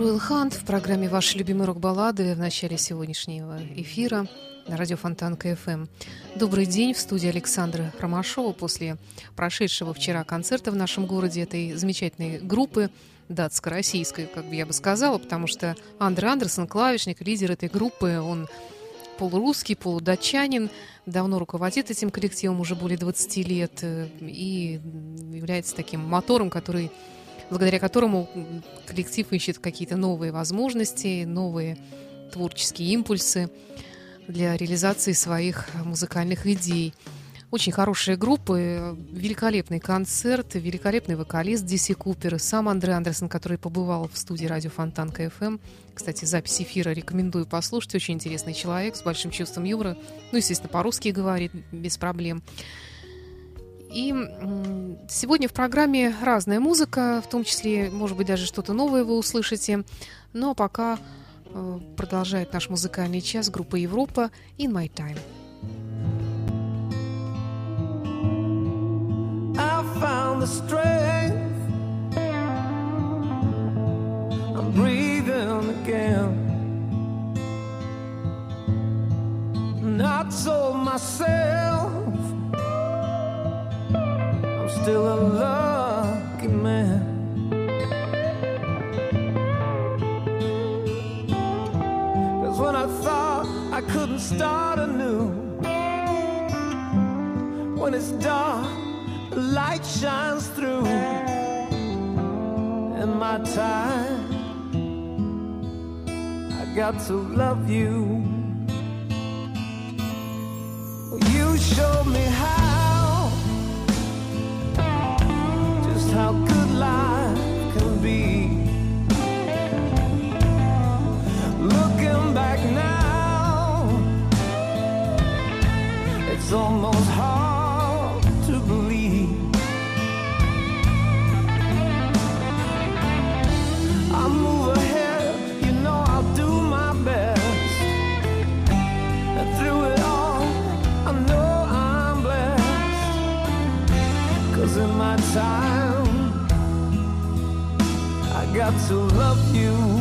Ройл Хант в программе «Ваши любимые рок-баллады» в начале сегодняшнего эфира на радио Фонтан КФМ. Добрый день в студии Александра Ромашова после прошедшего вчера концерта в нашем городе этой замечательной группы датско-российской, как бы я бы сказала, потому что Андре Андерсон, клавишник, лидер этой группы, он полурусский, полудатчанин, давно руководит этим коллективом, уже более 20 лет, э, и является таким мотором, который благодаря которому коллектив ищет какие-то новые возможности, новые творческие импульсы для реализации своих музыкальных идей. Очень хорошие группы, великолепный концерт, великолепный вокалист Диси Купер, сам Андрей Андерсон, который побывал в студии радио Фонтан КФМ. Кстати, запись эфира рекомендую послушать. Очень интересный человек с большим чувством юмора. Ну, естественно, по-русски говорит без проблем. И сегодня в программе разная музыка, в том числе, может быть, даже что-то новое вы услышите. Но пока э, продолжает наш музыкальный час группа Европа In My Time. I found the strength. I'm breathing again. Not so myself. Still a lucky man. Cause when I thought I couldn't start anew, when it's dark, the light shines through. In my time, I got to love you. You showed me how, how good life can be. Looking back now, it's almost hard to love you.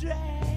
Drag.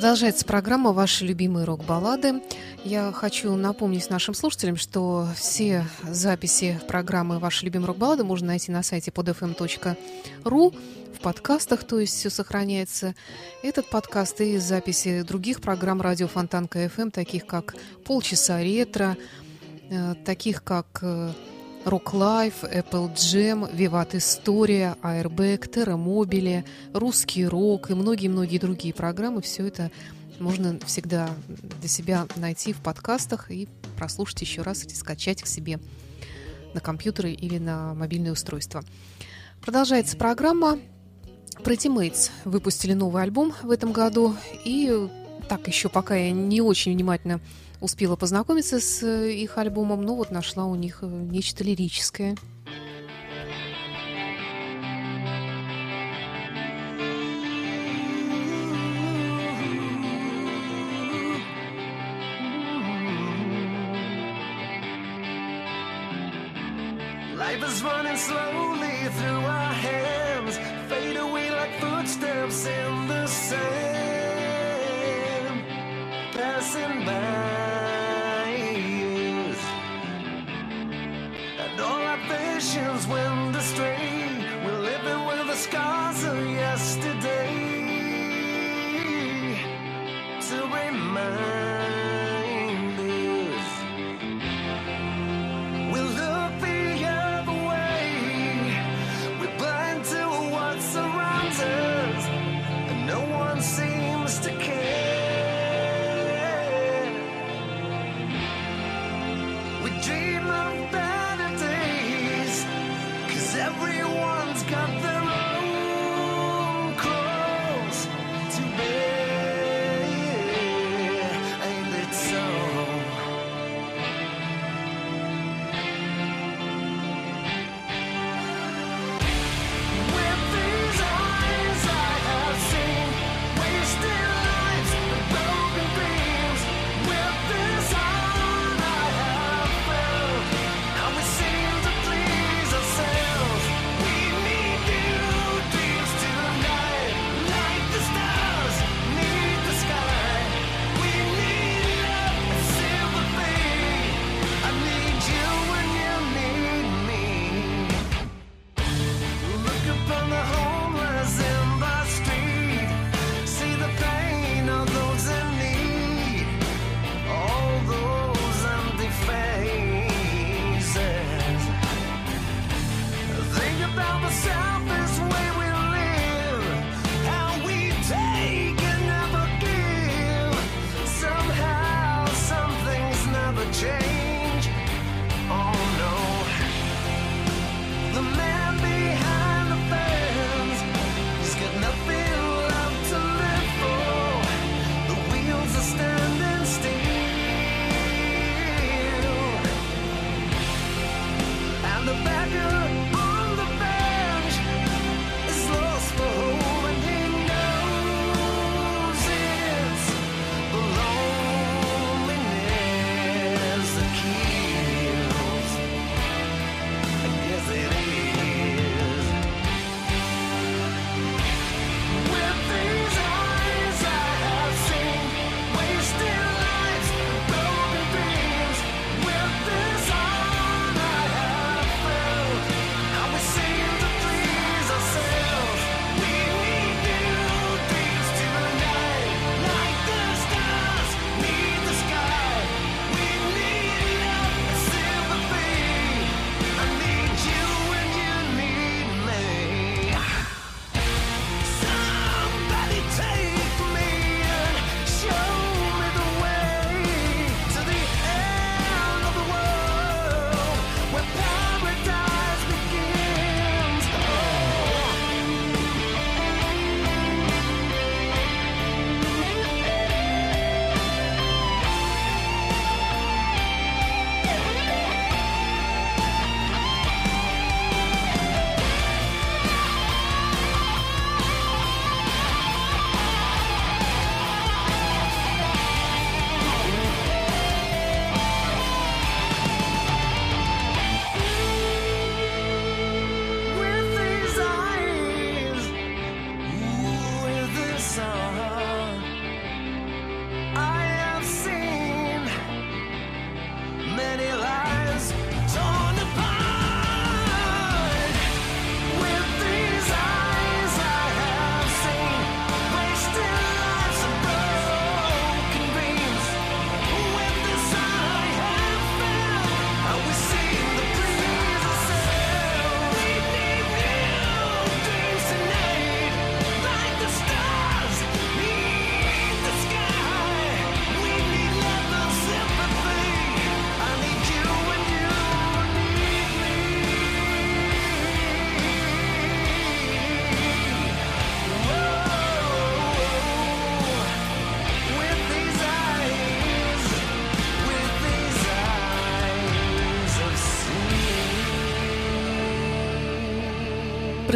Продолжается программа «Ваши любимые рок-баллады». Я хочу напомнить нашим слушателям, что все записи программы «Ваши любимые рок-баллады» можно найти на сайте podfm.ru в подкастах, то есть все сохраняется. Этот подкаст и записи других программ радио Фонтан КФМ, таких как «Полчаса ретро», э, таких как э, Rock Life, Apple Jam, Виват История, Airbag, Терра Мобиле, Русский рок и многие-многие другие программы. Все это можно всегда для себя найти в подкастах и прослушать еще раз или скачать к себе на компьютеры или на мобильное устройство. Продолжается программа. Pretty Mates выпустили новый альбом в этом году. И так еще пока я не очень внимательно успела познакомиться с э, их альбомом, но вот нашла у них э, нечто лирическое.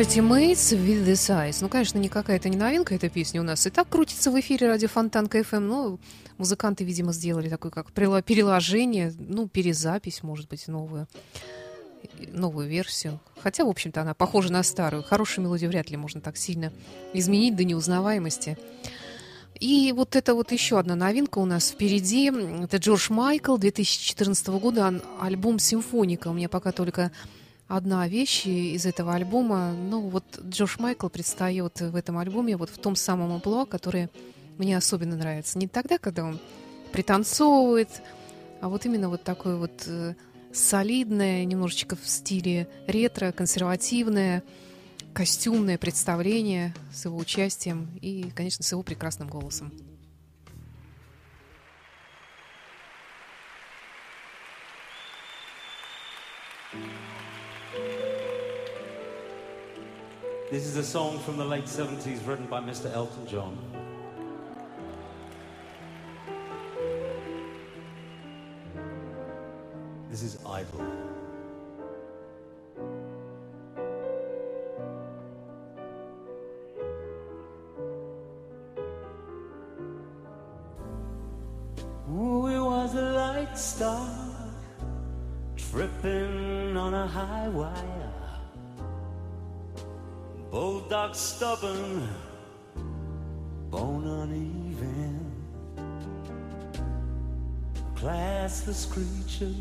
Pretty Mates with the Size. Ну, конечно, не какая-то не новинка эта песня у нас. И так крутится в эфире радио Фонтанка FM. Ну, музыканты, видимо, сделали такое, как переложение, ну, перезапись, может быть, новую, новую версию. Хотя, в общем-то, она похожа на старую. Хорошую мелодию вряд ли можно так сильно изменить до неузнаваемости. И вот это вот еще одна новинка у нас впереди. Это Джордж Майкл 2014 года, альбом «Симфоника». У меня пока только одна вещь из этого альбома. Ну, вот Джордж Майкл предстает в этом альбоме вот в том самом амплуа, который мне особенно нравится. Не тогда, когда он пританцовывает, а вот именно вот такое вот э, солидное, немножечко в стиле ретро, консервативное, костюмное представление с его участием и, конечно, с его прекрасным голосом. This is a song from the late 70s written by Mr. Elton John. This is Idol. Ooh, was a light star tripping on a high wire. Bulldog stubborn, bone uneven, classless creature,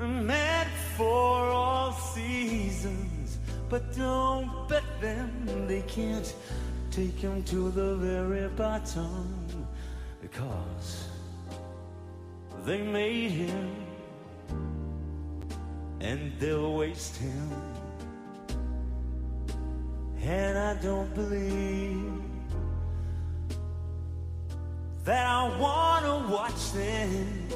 meant for all seasons. But don't bet them, they can't take him to the very bottom because they made him and they'll waste him. And I don't believe that I wanna watch them.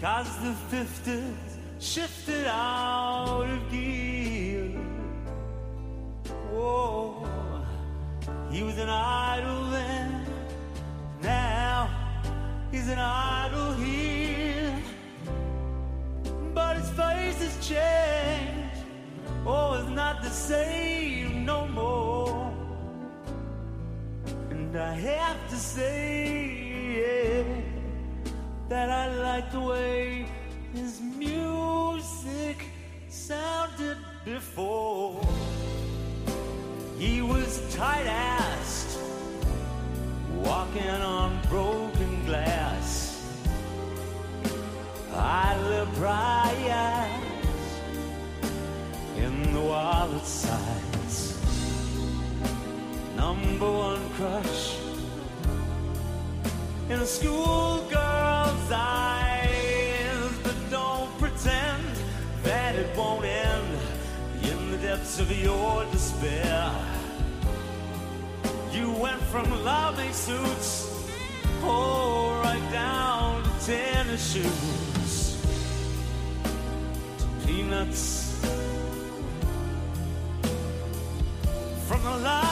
Cause the fifties shifted out of gear. Whoa, he was an he's an idol here. But his face has changed. Oh, it's not the same no more. And I have to say yeah, that I like the way his music sounded before. He was tight assed, walking on broken glass. Live eyes in the wallet size. Number one crush in a schoolgirl's eyes. But don't pretend that it won't end in the depths of your despair. You went from lovely suits, oh, right down to tennis shoes, peanuts from the lion's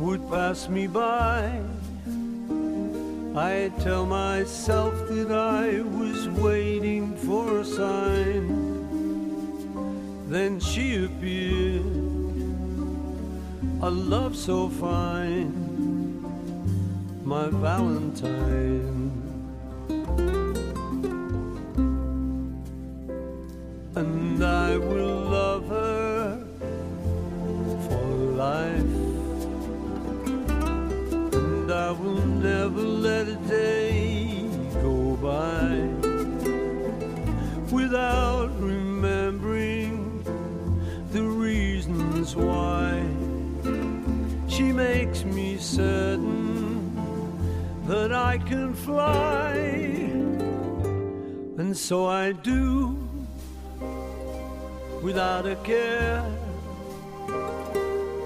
would pass me by, I tell myself that I was waiting for a sign. Then she appeared, a love so fine, my Valentine. That I can fly. And so I do without a care.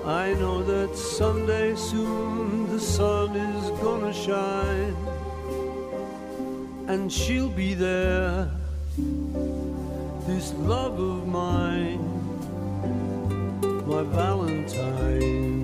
I know that someday soon the sun is gonna shine and she'll be there. This love of mine, my Valentine.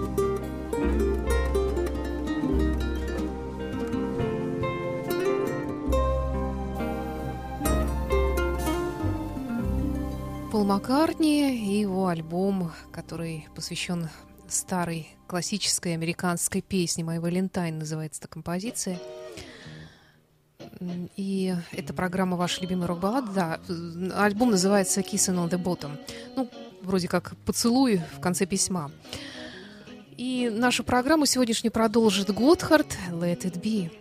Пол Маккартни и его альбом, который посвящен старой классической американской песне «My Valentine» называется эта композиция. И эта программа «Ваша любимая рок-баллада». Да, альбом называется «Kissing on the Bottom». Ну, вроде как «Поцелуй» в конце письма. И нашу программу сегодняшнюю продолжит Готхард «Let it be».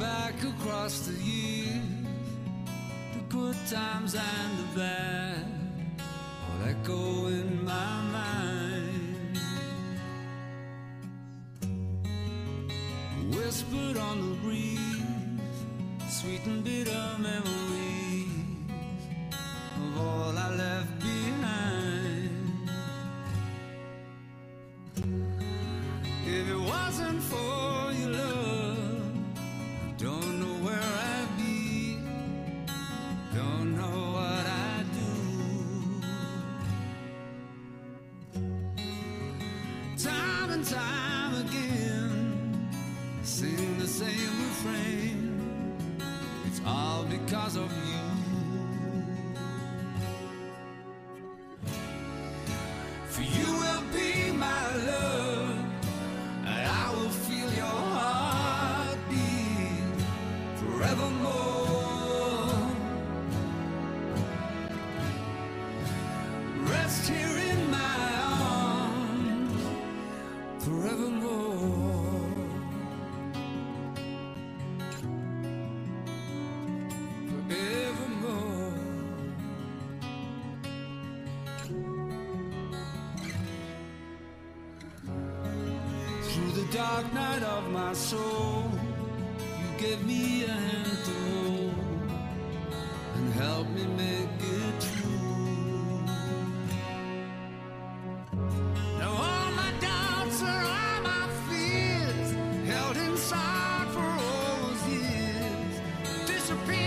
Back across the years, the good times and the bad, all echo in my mind. Whispered on the breeze, sweet and bitter memories my soul, you gave me a hand to hold and help me make it true. Now all my doubts are all my fears, held inside for all those years, disappear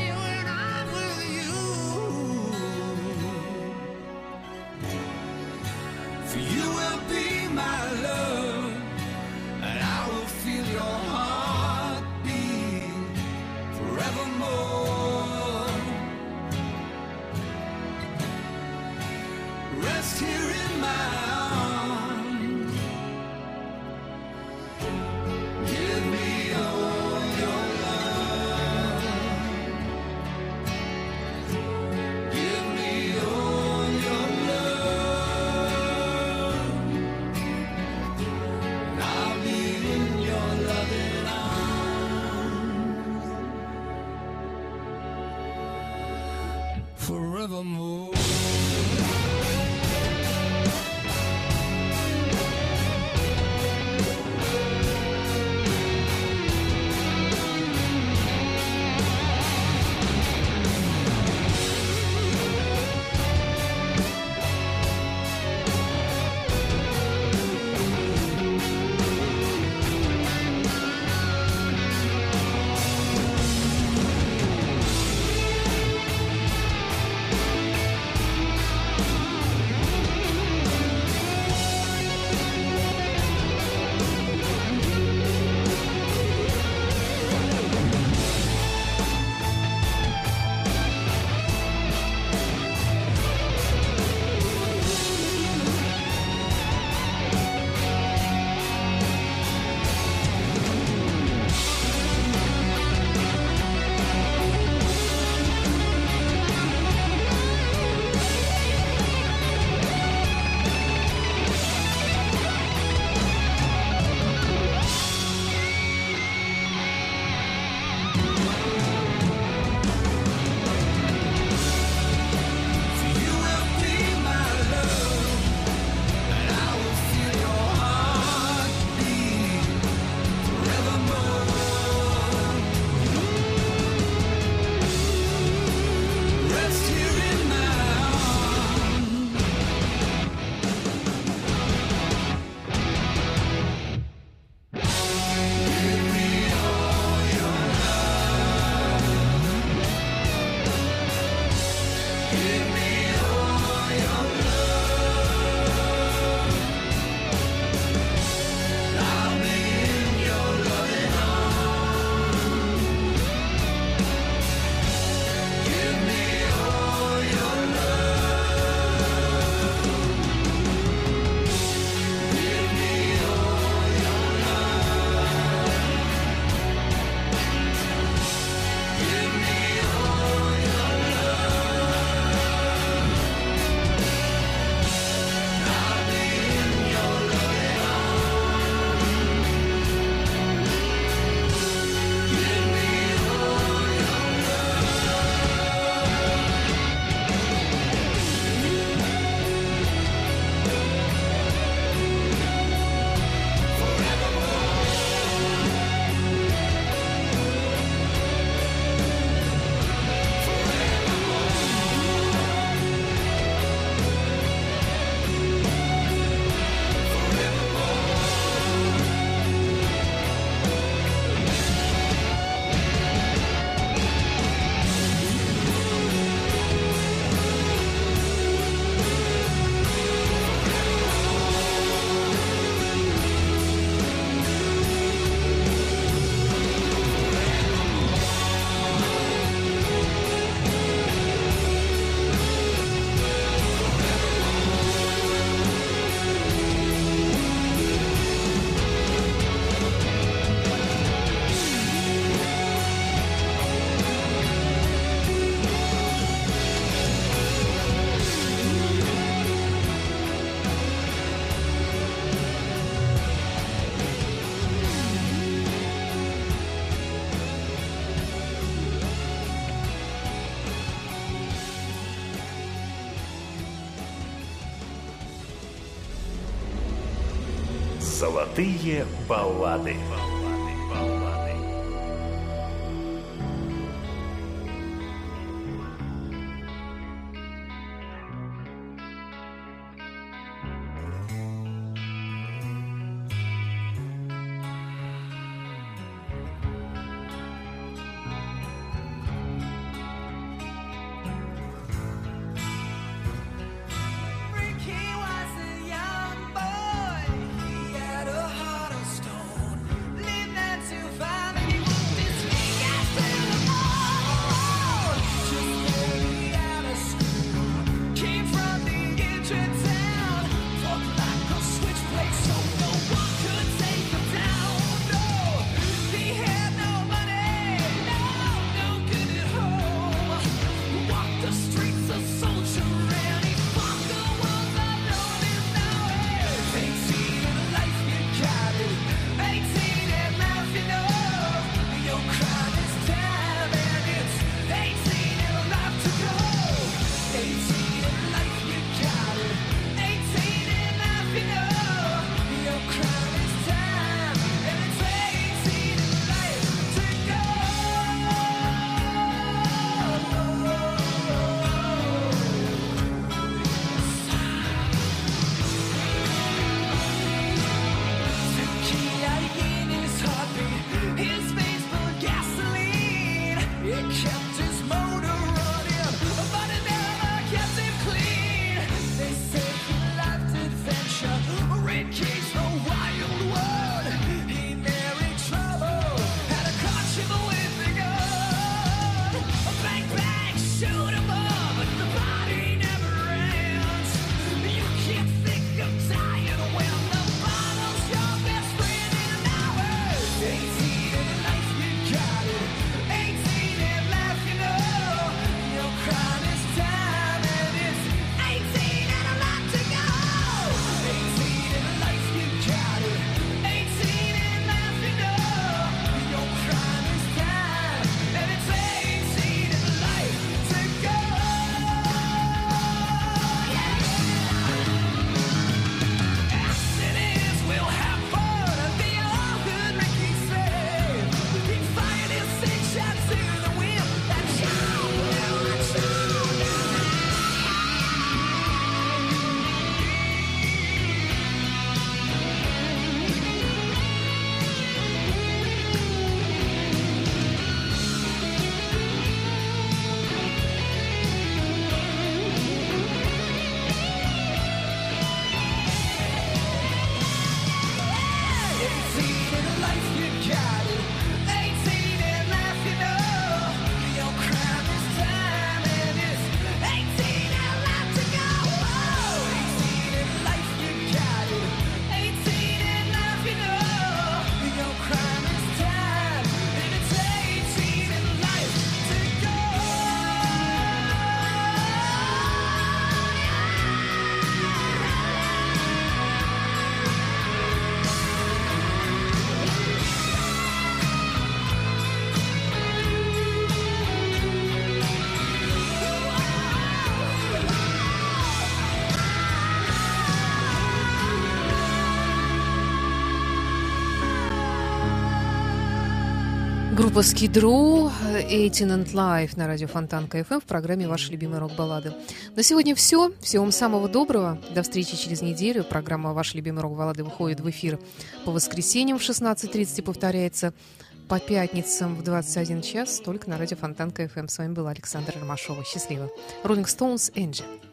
Золотые баллады. выпуске Дру и and Life на радио Фонтан КФМ в программе «Ваши любимые рок-баллады». На сегодня все. Всего вам самого доброго. До встречи через неделю. Программа «Ваши любимые рок-баллады» выходит в эфир по воскресеньям в 16.30 повторяется по пятницам в 21 час только на радио Фонтан КФМ. С вами была Александра Ромашова. Счастливо. Rolling Stones, Angel.